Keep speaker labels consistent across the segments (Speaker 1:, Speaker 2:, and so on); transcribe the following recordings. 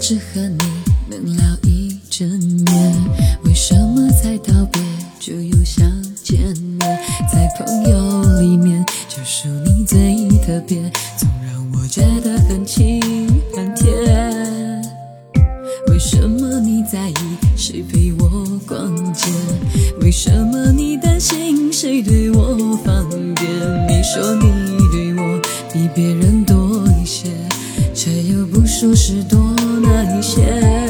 Speaker 1: 只和你能聊一整年，为什么才道别就又想见面？在朋友里面，就属你最特别，总让我觉得很亲很甜。为什么你在意谁陪我逛街？为什么你担心谁对我方便？你说你对我比别人多一些，却又不说是多哪一些。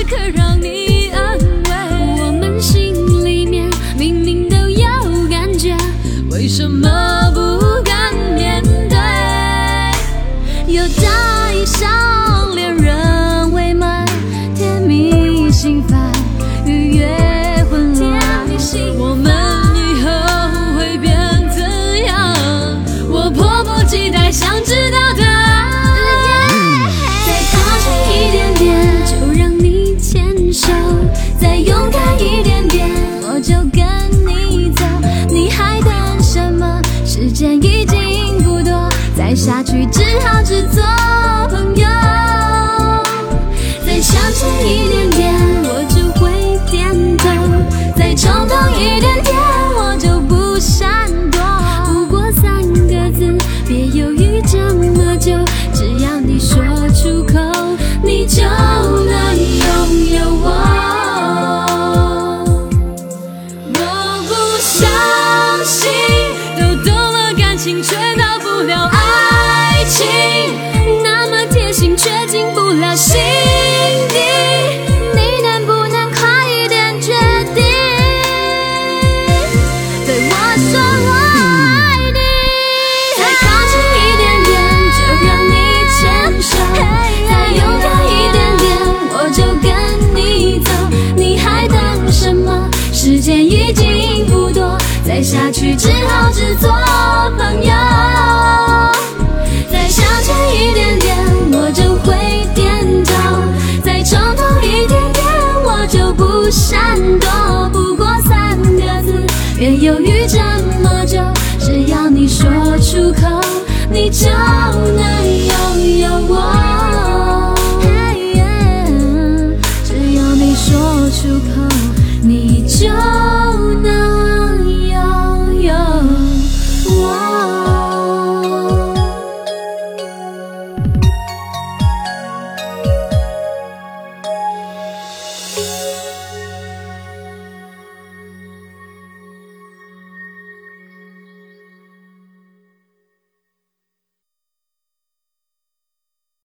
Speaker 2: 你只好只做情，那么贴心，却进不了心底。你能不能快一点决定，对我说我爱你？再靠近一点点，就让你牵手；再勇敢一点点，我就跟你走。你还等什么？时间已经不多，再下去只好只做朋友。一点点，我就会点头；再冲动一点点，我就不闪躲。不过三个字，别犹豫这么久，只要你说出口，你就。